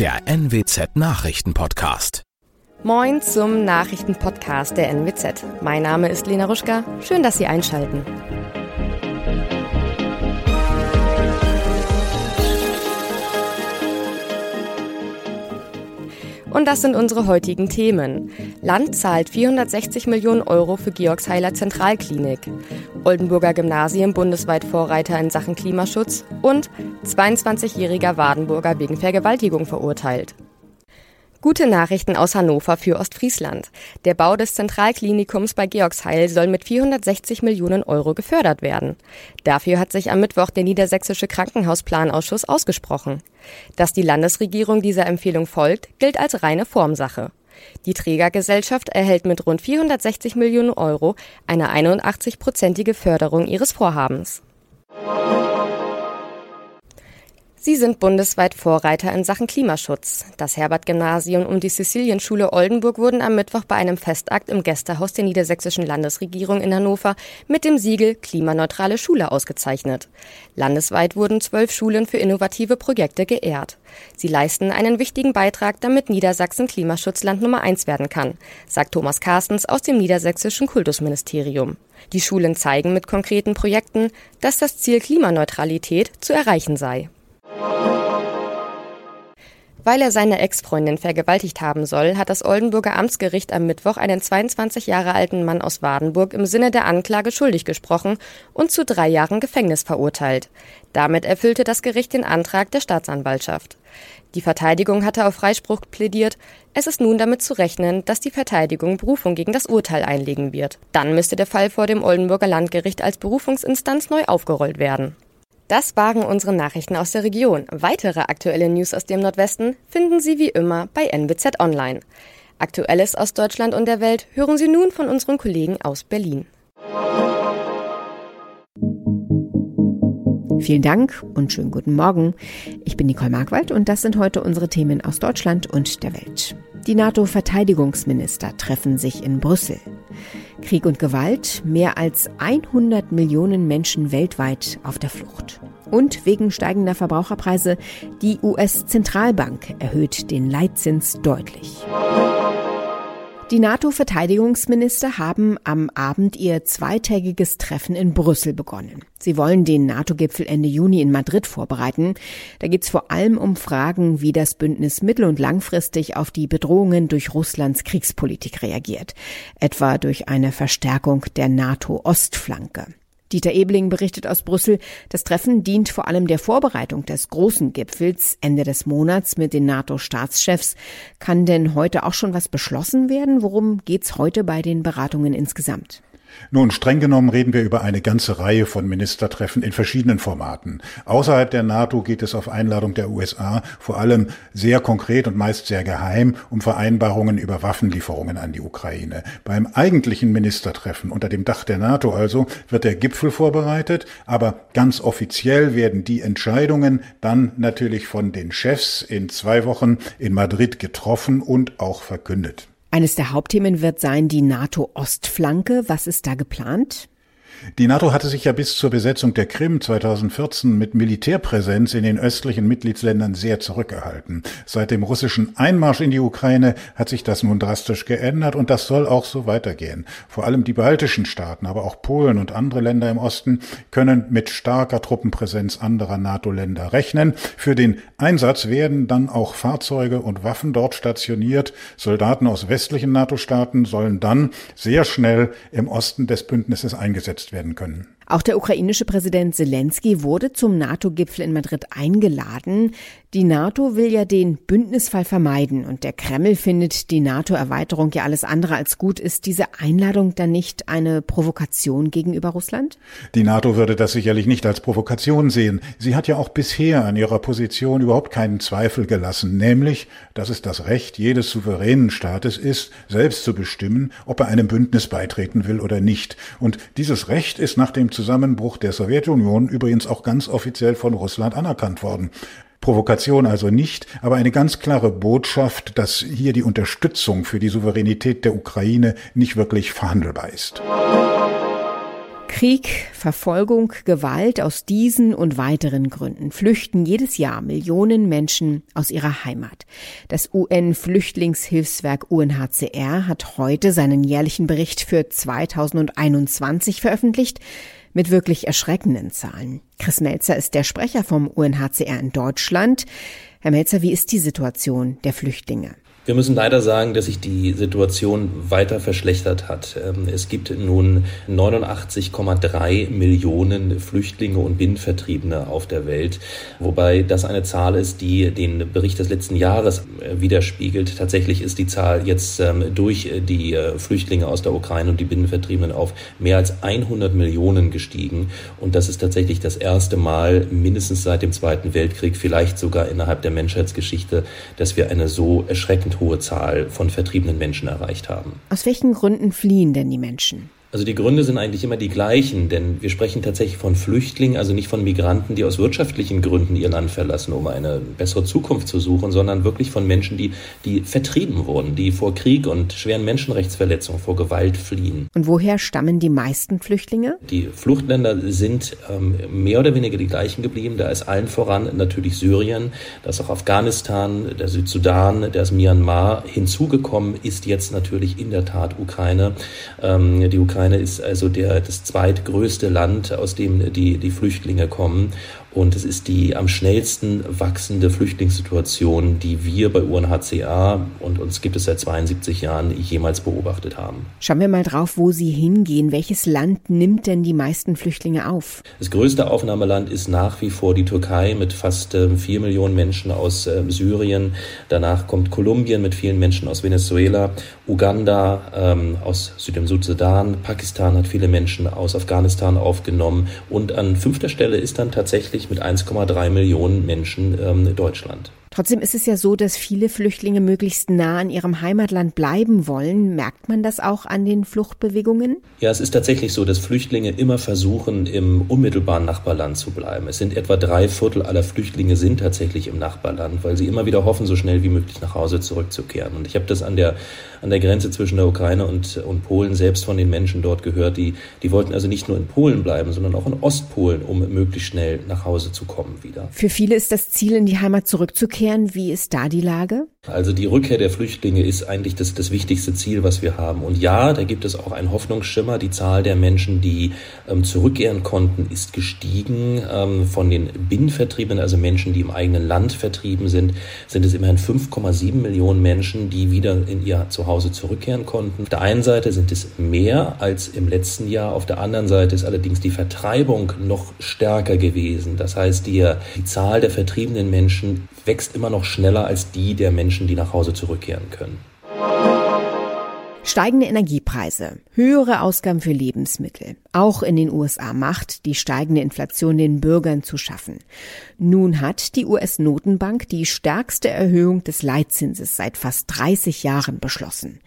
der NWZ Nachrichtenpodcast. Moin zum Nachrichtenpodcast der NWZ. Mein Name ist Lena Ruschka. Schön, dass Sie einschalten. Und das sind unsere heutigen Themen. Land zahlt 460 Millionen Euro für Georgsheiler Zentralklinik. Oldenburger Gymnasium bundesweit Vorreiter in Sachen Klimaschutz und 22-jähriger Wadenburger wegen Vergewaltigung verurteilt. Gute Nachrichten aus Hannover für Ostfriesland. Der Bau des Zentralklinikums bei Georgsheil soll mit 460 Millionen Euro gefördert werden. Dafür hat sich am Mittwoch der Niedersächsische Krankenhausplanausschuss ausgesprochen. Dass die Landesregierung dieser Empfehlung folgt, gilt als reine Formsache. Die Trägergesellschaft erhält mit rund 460 Millionen Euro eine 81-prozentige Förderung ihres Vorhabens. Sie sind bundesweit Vorreiter in Sachen Klimaschutz. Das Herbert-Gymnasium und die Sizilienschule Oldenburg wurden am Mittwoch bei einem Festakt im Gästehaus der niedersächsischen Landesregierung in Hannover mit dem Siegel Klimaneutrale Schule ausgezeichnet. Landesweit wurden zwölf Schulen für innovative Projekte geehrt. Sie leisten einen wichtigen Beitrag, damit Niedersachsen Klimaschutzland Nummer eins werden kann, sagt Thomas Carstens aus dem niedersächsischen Kultusministerium. Die Schulen zeigen mit konkreten Projekten, dass das Ziel Klimaneutralität zu erreichen sei. Weil er seine Ex-Freundin vergewaltigt haben soll, hat das Oldenburger Amtsgericht am Mittwoch einen 22 Jahre alten Mann aus Wadenburg im Sinne der Anklage schuldig gesprochen und zu drei Jahren Gefängnis verurteilt. Damit erfüllte das Gericht den Antrag der Staatsanwaltschaft. Die Verteidigung hatte auf Freispruch plädiert. Es ist nun damit zu rechnen, dass die Verteidigung Berufung gegen das Urteil einlegen wird. Dann müsste der Fall vor dem Oldenburger Landgericht als Berufungsinstanz neu aufgerollt werden. Das waren unsere Nachrichten aus der Region. Weitere aktuelle News aus dem Nordwesten finden Sie wie immer bei NWZ Online. Aktuelles aus Deutschland und der Welt hören Sie nun von unseren Kollegen aus Berlin. Vielen Dank und schönen guten Morgen. Ich bin Nicole Markwald und das sind heute unsere Themen aus Deutschland und der Welt. Die NATO-Verteidigungsminister treffen sich in Brüssel. Krieg und Gewalt, mehr als 100 Millionen Menschen weltweit auf der Flucht. Und wegen steigender Verbraucherpreise, die US-Zentralbank erhöht den Leitzins deutlich. Die NATO-Verteidigungsminister haben am Abend ihr zweitägiges Treffen in Brüssel begonnen. Sie wollen den NATO-Gipfel Ende Juni in Madrid vorbereiten. Da geht es vor allem um Fragen, wie das Bündnis mittel- und langfristig auf die Bedrohungen durch Russlands Kriegspolitik reagiert, etwa durch eine Verstärkung der NATO-Ostflanke. Dieter Ebling berichtet aus Brüssel, das Treffen dient vor allem der Vorbereitung des großen Gipfels Ende des Monats mit den NATO-Staatschefs. Kann denn heute auch schon was beschlossen werden? Worum geht's heute bei den Beratungen insgesamt? Nun, streng genommen reden wir über eine ganze Reihe von Ministertreffen in verschiedenen Formaten. Außerhalb der NATO geht es auf Einladung der USA vor allem sehr konkret und meist sehr geheim um Vereinbarungen über Waffenlieferungen an die Ukraine. Beim eigentlichen Ministertreffen unter dem Dach der NATO also wird der Gipfel vorbereitet, aber ganz offiziell werden die Entscheidungen dann natürlich von den Chefs in zwei Wochen in Madrid getroffen und auch verkündet. Eines der Hauptthemen wird sein die NATO-Ostflanke. Was ist da geplant? Die NATO hatte sich ja bis zur Besetzung der Krim 2014 mit Militärpräsenz in den östlichen Mitgliedsländern sehr zurückgehalten. Seit dem russischen Einmarsch in die Ukraine hat sich das nun drastisch geändert und das soll auch so weitergehen. Vor allem die baltischen Staaten, aber auch Polen und andere Länder im Osten können mit starker Truppenpräsenz anderer NATO-Länder rechnen. Für den Einsatz werden dann auch Fahrzeuge und Waffen dort stationiert. Soldaten aus westlichen NATO-Staaten sollen dann sehr schnell im Osten des Bündnisses eingesetzt werden können. Auch der ukrainische Präsident Zelensky wurde zum NATO-Gipfel in Madrid eingeladen. Die NATO will ja den Bündnisfall vermeiden und der Kreml findet die NATO-Erweiterung ja alles andere als gut. Ist diese Einladung dann nicht eine Provokation gegenüber Russland? Die NATO würde das sicherlich nicht als Provokation sehen. Sie hat ja auch bisher an ihrer Position überhaupt keinen Zweifel gelassen, nämlich, dass es das Recht jedes souveränen Staates ist, selbst zu bestimmen, ob er einem Bündnis beitreten will oder nicht. Und dieses Recht ist nach dem Zusammenbruch der Sowjetunion übrigens auch ganz offiziell von Russland anerkannt worden. Provokation also nicht, aber eine ganz klare Botschaft, dass hier die Unterstützung für die Souveränität der Ukraine nicht wirklich verhandelbar ist. Krieg, Verfolgung, Gewalt, aus diesen und weiteren Gründen flüchten jedes Jahr Millionen Menschen aus ihrer Heimat. Das UN-Flüchtlingshilfswerk UNHCR hat heute seinen jährlichen Bericht für 2021 veröffentlicht mit wirklich erschreckenden Zahlen. Chris Melzer ist der Sprecher vom UNHCR in Deutschland. Herr Melzer, wie ist die Situation der Flüchtlinge? Wir müssen leider sagen, dass sich die Situation weiter verschlechtert hat. Ähm, es gibt nun 89,3 Millionen Flüchtlinge und Binnenvertriebene auf der Welt, wobei das eine Zahl ist, die den Bericht des letzten Jahres äh, widerspiegelt. Tatsächlich ist die Zahl jetzt ähm, durch die äh, Flüchtlinge aus der Ukraine und die Binnenvertriebenen auf mehr als 100 Millionen gestiegen. Und das ist tatsächlich das erste Mal mindestens seit dem Zweiten Weltkrieg, vielleicht sogar innerhalb der Menschheitsgeschichte, dass wir eine so erschreckend hohe Zahl von vertriebenen Menschen erreicht haben. Aus welchen Gründen fliehen denn die Menschen? Also die Gründe sind eigentlich immer die gleichen, denn wir sprechen tatsächlich von Flüchtlingen, also nicht von Migranten, die aus wirtschaftlichen Gründen ihr Land verlassen, um eine bessere Zukunft zu suchen, sondern wirklich von Menschen, die, die vertrieben wurden, die vor Krieg und schweren Menschenrechtsverletzungen, vor Gewalt fliehen. Und woher stammen die meisten Flüchtlinge? Die Fluchtländer sind ähm, mehr oder weniger die gleichen geblieben. Da ist allen voran natürlich Syrien, da ist auch Afghanistan, der Südsudan, der ist Myanmar. Hinzugekommen ist jetzt natürlich in der Tat Ukraine. Ähm, die Ukraine Ukraine ist also der, das zweitgrößte Land, aus dem die, die Flüchtlinge kommen. Und es ist die am schnellsten wachsende Flüchtlingssituation, die wir bei UNHCR und uns gibt es seit 72 Jahren jemals beobachtet haben. Schauen wir mal drauf, wo Sie hingehen. Welches Land nimmt denn die meisten Flüchtlinge auf? Das größte Aufnahmeland ist nach wie vor die Türkei mit fast äh, vier Millionen Menschen aus äh, Syrien. Danach kommt Kolumbien mit vielen Menschen aus Venezuela, Uganda ähm, aus Süd- Südsudan, Pakistan hat viele Menschen aus Afghanistan aufgenommen und an fünfter Stelle ist dann tatsächlich mit 1,3 Millionen Menschen ähm, Deutschland. Trotzdem ist es ja so, dass viele Flüchtlinge möglichst nah an ihrem Heimatland bleiben wollen. Merkt man das auch an den Fluchtbewegungen? Ja, es ist tatsächlich so, dass Flüchtlinge immer versuchen, im unmittelbaren Nachbarland zu bleiben. Es sind etwa drei Viertel aller Flüchtlinge sind tatsächlich im Nachbarland, weil sie immer wieder hoffen, so schnell wie möglich nach Hause zurückzukehren. Und ich habe das an der, an der Grenze zwischen der Ukraine und, und Polen selbst von den Menschen dort gehört, die, die wollten also nicht nur in Polen bleiben, sondern auch in Ostpolen, um möglichst schnell nach Hause zu kommen wieder. Für viele ist das Ziel, in die Heimat zurückzukehren zurückkehren. Wie ist da die Lage? Also die Rückkehr der Flüchtlinge ist eigentlich das, das wichtigste Ziel, was wir haben. Und ja, da gibt es auch einen Hoffnungsschimmer. Die Zahl der Menschen, die ähm, zurückkehren konnten, ist gestiegen. Ähm, von den Binnenvertriebenen, also Menschen, die im eigenen Land vertrieben sind, sind es immerhin 5,7 Millionen Menschen, die wieder in ihr Zuhause zurückkehren konnten. Auf der einen Seite sind es mehr als im letzten Jahr. Auf der anderen Seite ist allerdings die Vertreibung noch stärker gewesen. Das heißt, die, die Zahl der vertriebenen Menschen wächst immer noch schneller als die der Menschen, die nach Hause zurückkehren können. Steigende Energiepreise, höhere Ausgaben für Lebensmittel. Auch in den USA macht die steigende Inflation den Bürgern zu schaffen. Nun hat die US-Notenbank die stärkste Erhöhung des Leitzinses seit fast 30 Jahren beschlossen.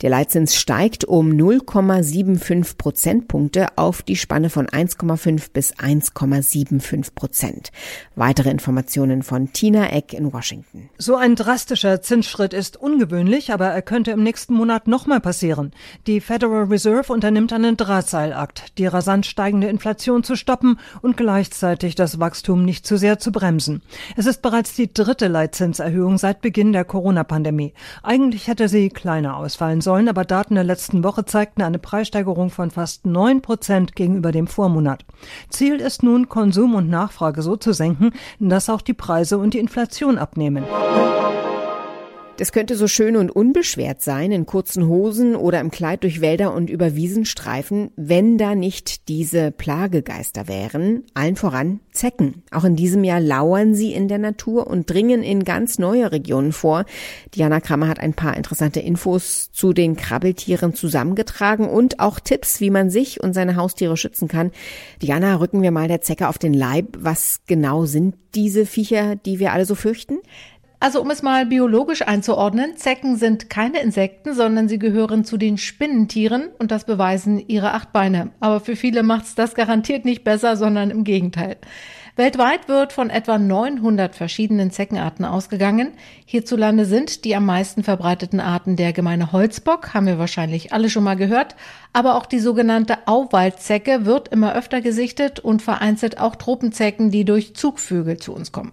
Der Leitzins steigt um 0,75 Prozentpunkte auf die Spanne von 1,5 bis 1,75 Prozent. Weitere Informationen von Tina Eck in Washington. So ein drastischer Zinsschritt ist ungewöhnlich, aber er könnte im nächsten Monat nochmal passieren. Die Federal Reserve unternimmt einen Drahtseilakt, die rasant steigende Inflation zu stoppen und gleichzeitig das Wachstum nicht zu sehr zu bremsen. Es ist bereits die dritte Leitzinserhöhung seit Beginn der Corona-Pandemie. Eigentlich hätte sie kleiner ausfallen sollen, aber Daten der letzten Woche zeigten eine Preissteigerung von fast neun Prozent gegenüber dem Vormonat. Ziel ist nun, Konsum und Nachfrage so zu senken, dass auch die Preise und die Inflation abnehmen. Das könnte so schön und unbeschwert sein, in kurzen Hosen oder im Kleid durch Wälder und über Wiesen streifen, wenn da nicht diese Plagegeister wären, allen voran Zecken. Auch in diesem Jahr lauern sie in der Natur und dringen in ganz neue Regionen vor. Diana Kramer hat ein paar interessante Infos zu den Krabbeltieren zusammengetragen und auch Tipps, wie man sich und seine Haustiere schützen kann. Diana, rücken wir mal der Zecke auf den Leib. Was genau sind diese Viecher, die wir alle so fürchten? Also um es mal biologisch einzuordnen, Zecken sind keine Insekten, sondern sie gehören zu den Spinnentieren und das beweisen ihre acht Beine. Aber für viele macht's das garantiert nicht besser, sondern im Gegenteil. Weltweit wird von etwa 900 verschiedenen Zeckenarten ausgegangen. Hierzulande sind die am meisten verbreiteten Arten der gemeine Holzbock, haben wir wahrscheinlich alle schon mal gehört, aber auch die sogenannte Auwaldzecke wird immer öfter gesichtet und vereinzelt auch Tropenzecken, die durch Zugvögel zu uns kommen.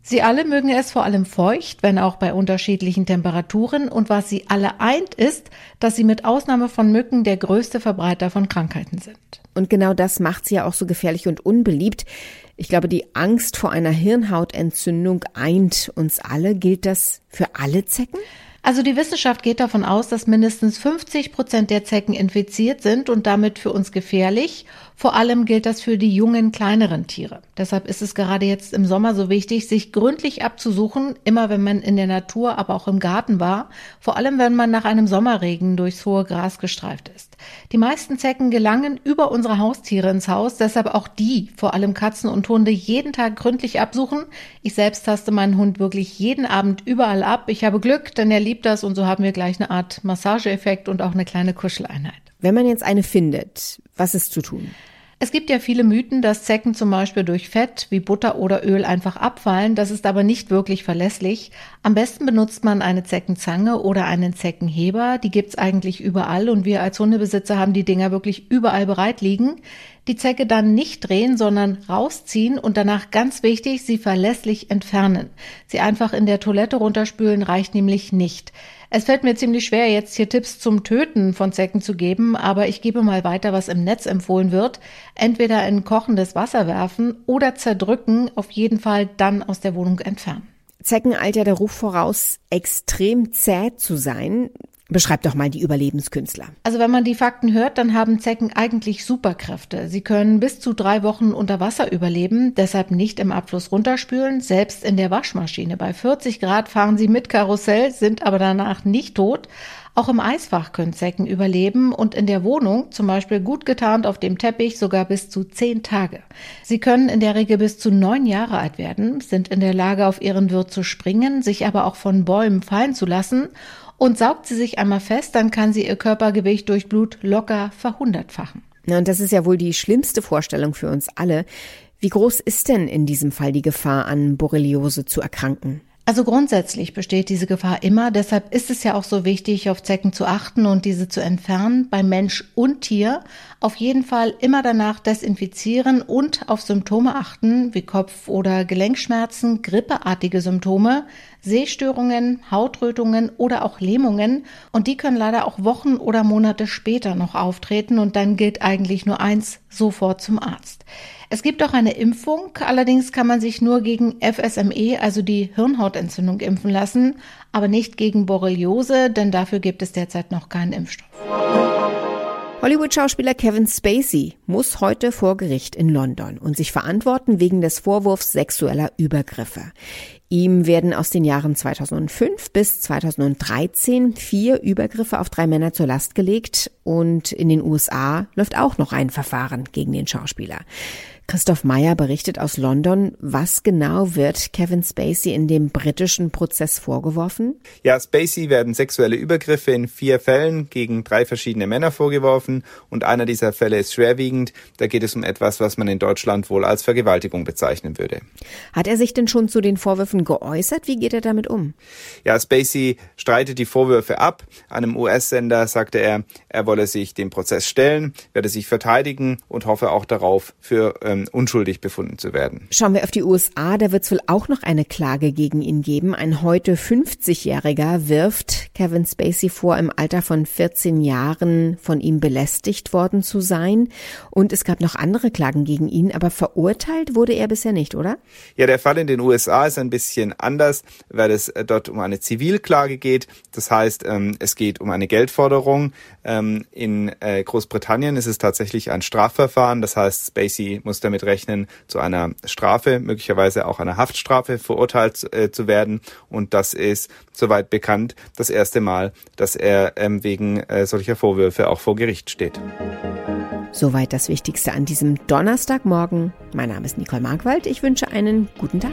Sie alle mögen es vor allem feucht, wenn auch bei unterschiedlichen Temperaturen und was sie alle eint ist, dass sie mit Ausnahme von Mücken der größte Verbreiter von Krankheiten sind. Und genau das macht sie ja auch so gefährlich und unbeliebt. Ich glaube, die Angst vor einer Hirnhautentzündung eint uns alle. Gilt das für alle Zecken? Also die Wissenschaft geht davon aus, dass mindestens 50 Prozent der Zecken infiziert sind und damit für uns gefährlich. Vor allem gilt das für die jungen, kleineren Tiere. Deshalb ist es gerade jetzt im Sommer so wichtig, sich gründlich abzusuchen, immer wenn man in der Natur, aber auch im Garten war. Vor allem, wenn man nach einem Sommerregen durchs hohe Gras gestreift ist. Die meisten Zecken gelangen über unsere Haustiere ins Haus, deshalb auch die, vor allem Katzen und Hunde, jeden Tag gründlich absuchen. Ich selbst taste meinen Hund wirklich jeden Abend überall ab. Ich habe Glück, denn er liebt das und so haben wir gleich eine Art Massageeffekt und auch eine kleine Kuscheleinheit. Wenn man jetzt eine findet, was ist zu tun? Es gibt ja viele Mythen, dass Zecken zum Beispiel durch Fett wie Butter oder Öl einfach abfallen. Das ist aber nicht wirklich verlässlich. Am besten benutzt man eine Zeckenzange oder einen Zeckenheber. Die gibt's eigentlich überall und wir als Hundebesitzer haben die Dinger wirklich überall bereit liegen. Die Zecke dann nicht drehen, sondern rausziehen und danach ganz wichtig, sie verlässlich entfernen. Sie einfach in der Toilette runterspülen reicht nämlich nicht. Es fällt mir ziemlich schwer, jetzt hier Tipps zum Töten von Zecken zu geben, aber ich gebe mal weiter, was im Netz empfohlen wird. Entweder in kochendes Wasser werfen oder zerdrücken, auf jeden Fall dann aus der Wohnung entfernen. Zecken eilt ja der Ruf voraus, extrem zäh zu sein. Beschreib doch mal die Überlebenskünstler. Also wenn man die Fakten hört, dann haben Zecken eigentlich Superkräfte. Sie können bis zu drei Wochen unter Wasser überleben, deshalb nicht im Abfluss runterspülen. Selbst in der Waschmaschine bei 40 Grad fahren sie mit Karussell, sind aber danach nicht tot. Auch im Eisfach können Zecken überleben und in der Wohnung, zum Beispiel gut getarnt auf dem Teppich, sogar bis zu zehn Tage. Sie können in der Regel bis zu neun Jahre alt werden, sind in der Lage, auf ihren Wirt zu springen, sich aber auch von Bäumen fallen zu lassen und saugt sie sich einmal fest, dann kann sie ihr Körpergewicht durch Blut locker verhundertfachen. Na, und das ist ja wohl die schlimmste Vorstellung für uns alle. Wie groß ist denn in diesem Fall die Gefahr, an Borreliose zu erkranken? Also grundsätzlich besteht diese Gefahr immer, deshalb ist es ja auch so wichtig, auf Zecken zu achten und diese zu entfernen, bei Mensch und Tier. Auf jeden Fall immer danach desinfizieren und auf Symptome achten, wie Kopf- oder Gelenkschmerzen, grippeartige Symptome, Sehstörungen, Hautrötungen oder auch Lähmungen. Und die können leider auch Wochen oder Monate später noch auftreten und dann gilt eigentlich nur eins, sofort zum Arzt. Es gibt auch eine Impfung, allerdings kann man sich nur gegen FSME, also die Hirnhautentzündung, impfen lassen, aber nicht gegen Borreliose, denn dafür gibt es derzeit noch keinen Impfstoff. Hollywood-Schauspieler Kevin Spacey muss heute vor Gericht in London und sich verantworten wegen des Vorwurfs sexueller Übergriffe. Ihm werden aus den Jahren 2005 bis 2013 vier Übergriffe auf drei Männer zur Last gelegt und in den USA läuft auch noch ein Verfahren gegen den Schauspieler. Christoph Meyer berichtet aus London. Was genau wird Kevin Spacey in dem britischen Prozess vorgeworfen? Ja, Spacey werden sexuelle Übergriffe in vier Fällen gegen drei verschiedene Männer vorgeworfen und einer dieser Fälle ist schwerwiegend. Da geht es um etwas, was man in Deutschland wohl als Vergewaltigung bezeichnen würde. Hat er sich denn schon zu den Vorwürfen geäußert? Wie geht er damit um? Ja, Spacey streitet die Vorwürfe ab. Einem US-Sender sagte er, er wolle sich dem Prozess stellen, werde sich verteidigen und hoffe auch darauf, für ähm, ähm, unschuldig befunden zu werden. Schauen wir auf die USA, da wird es wohl auch noch eine Klage gegen ihn geben. Ein heute 50-Jähriger wirft Kevin Spacey vor, im Alter von 14 Jahren von ihm belästigt worden zu sein. Und es gab noch andere Klagen gegen ihn, aber verurteilt wurde er bisher nicht, oder? Ja, der Fall in den USA ist ein bisschen anders, weil es äh, dort um eine Zivilklage geht. Das heißt, ähm, es geht um eine Geldforderung. Ähm, in äh, Großbritannien ist es tatsächlich ein Strafverfahren. Das heißt, Spacey muss damit rechnen, zu einer Strafe, möglicherweise auch einer Haftstrafe verurteilt äh, zu werden. Und das ist, soweit bekannt, das erste Mal, dass er ähm, wegen äh, solcher Vorwürfe auch vor Gericht steht. Soweit das Wichtigste an diesem Donnerstagmorgen. Mein Name ist Nicole Markwald. Ich wünsche einen guten Tag.